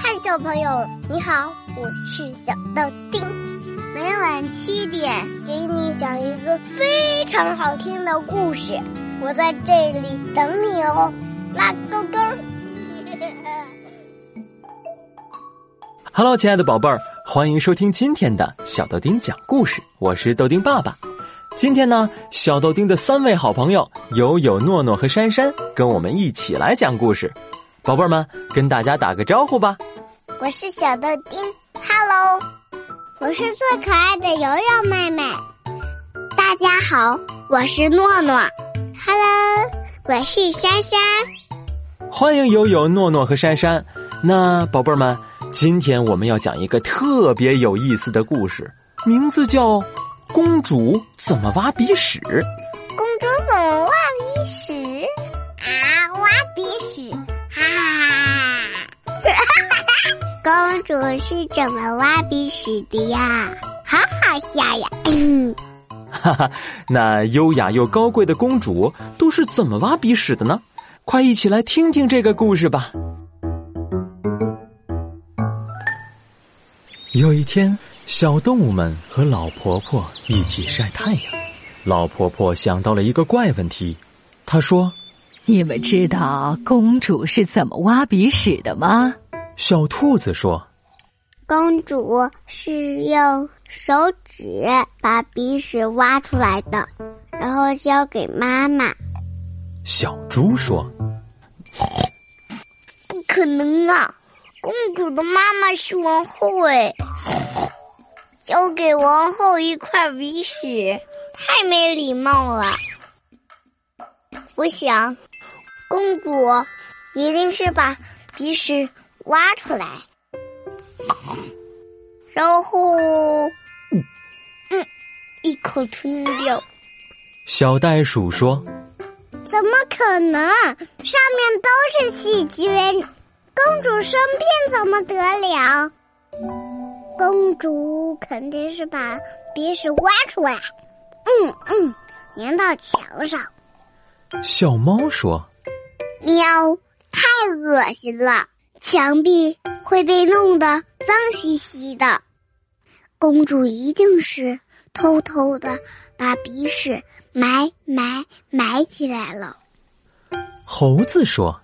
嗨，小朋友，你好，我是小豆丁。每晚七点给你讲一个非常好听的故事，我在这里等你哦，拉勾勾。Hello，亲爱的宝贝儿，欢迎收听今天的小豆丁讲故事，我是豆丁爸爸。今天呢，小豆丁的三位好朋友友友、诺诺和珊珊跟我们一起来讲故事。宝贝儿们，跟大家打个招呼吧。我是小豆丁，Hello，我是最可爱的游游妹妹。大家好，我是诺诺，Hello，我是珊珊。欢迎友友、诺诺和珊珊。那宝贝儿们，今天我们要讲一个特别有意思的故事，名字叫。公主怎么挖鼻屎？公主怎么挖鼻屎？主是怎么挖鼻屎的呀？好好笑呀！哈哈，那优雅又高贵的公主都是怎么挖鼻屎的呢？快一起来听听这个故事吧。有一天。小动物们和老婆婆一起晒太阳，老婆婆想到了一个怪问题，她说：“你们知道公主是怎么挖鼻屎的吗？”小兔子说：“公主是用手指把鼻屎挖出来的，然后交给妈妈。”小猪说：“不可能啊，公主的妈妈是王后哎。”交给王后一块鼻屎，太没礼貌了。我想，公主一定是把鼻屎挖出来，然后，嗯，一口吞掉。小袋鼠说：“怎么可能？上面都是细菌，公主生病怎么得了？”公主肯定是把鼻屎挖出来，嗯嗯，粘到墙上。小猫说：“喵，太恶心了，墙壁会被弄得脏兮兮的。公主一定是偷偷的把鼻屎埋埋埋起来了。”猴子说：“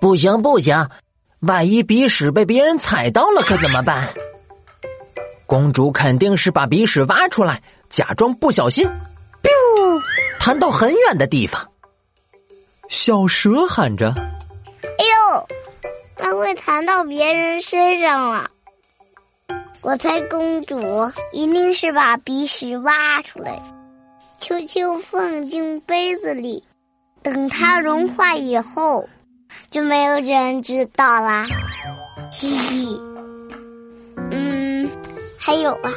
不行不行，万一鼻屎被别人踩到了，可怎么办？”公主肯定是把鼻屎挖出来，假装不小心，biu，弹到很远的地方。小蛇喊着：“哎呦，那会弹到别人身上了。”我猜公主一定是把鼻屎挖出来，悄悄放进杯子里，等它融化以后，就没有人知道啦。嘻嘻。嗯还有啊，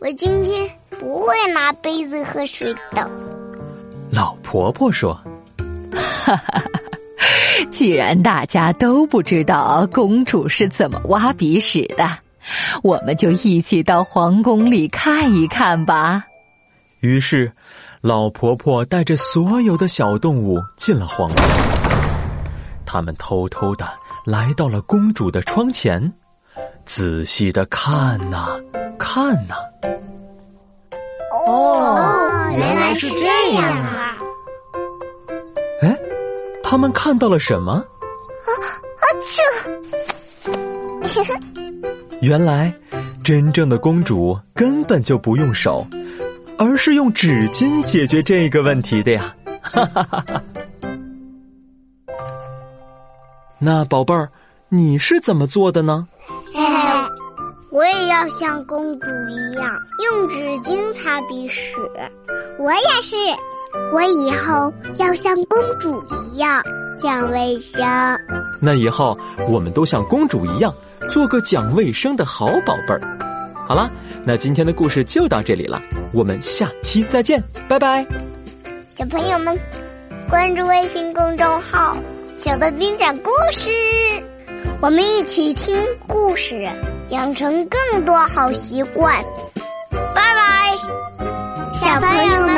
我今天不会拿杯子喝水的。老婆婆说：“哈哈，既然大家都不知道公主是怎么挖鼻屎的，我们就一起到皇宫里看一看吧。”于是，老婆婆带着所有的小动物进了皇宫。他们偷偷的来到了公主的窗前。仔细的看呐，看呐。哦，原来是这样啊！哎，他们看到了什么？啊啊！这，原来真正的公主根本就不用手，而是用纸巾解决这个问题的呀！哈哈哈哈。那宝贝儿，你是怎么做的呢？我也要像公主一样用纸巾擦鼻屎，我也是。我以后要像公主一样讲卫生。那以后我们都像公主一样做个讲卫生的好宝贝儿。好了，那今天的故事就到这里了，我们下期再见，拜拜。小朋友们，关注微信公众号“小豆丁讲故事”，我们一起听故事。养成更多好习惯，拜拜，小朋友们。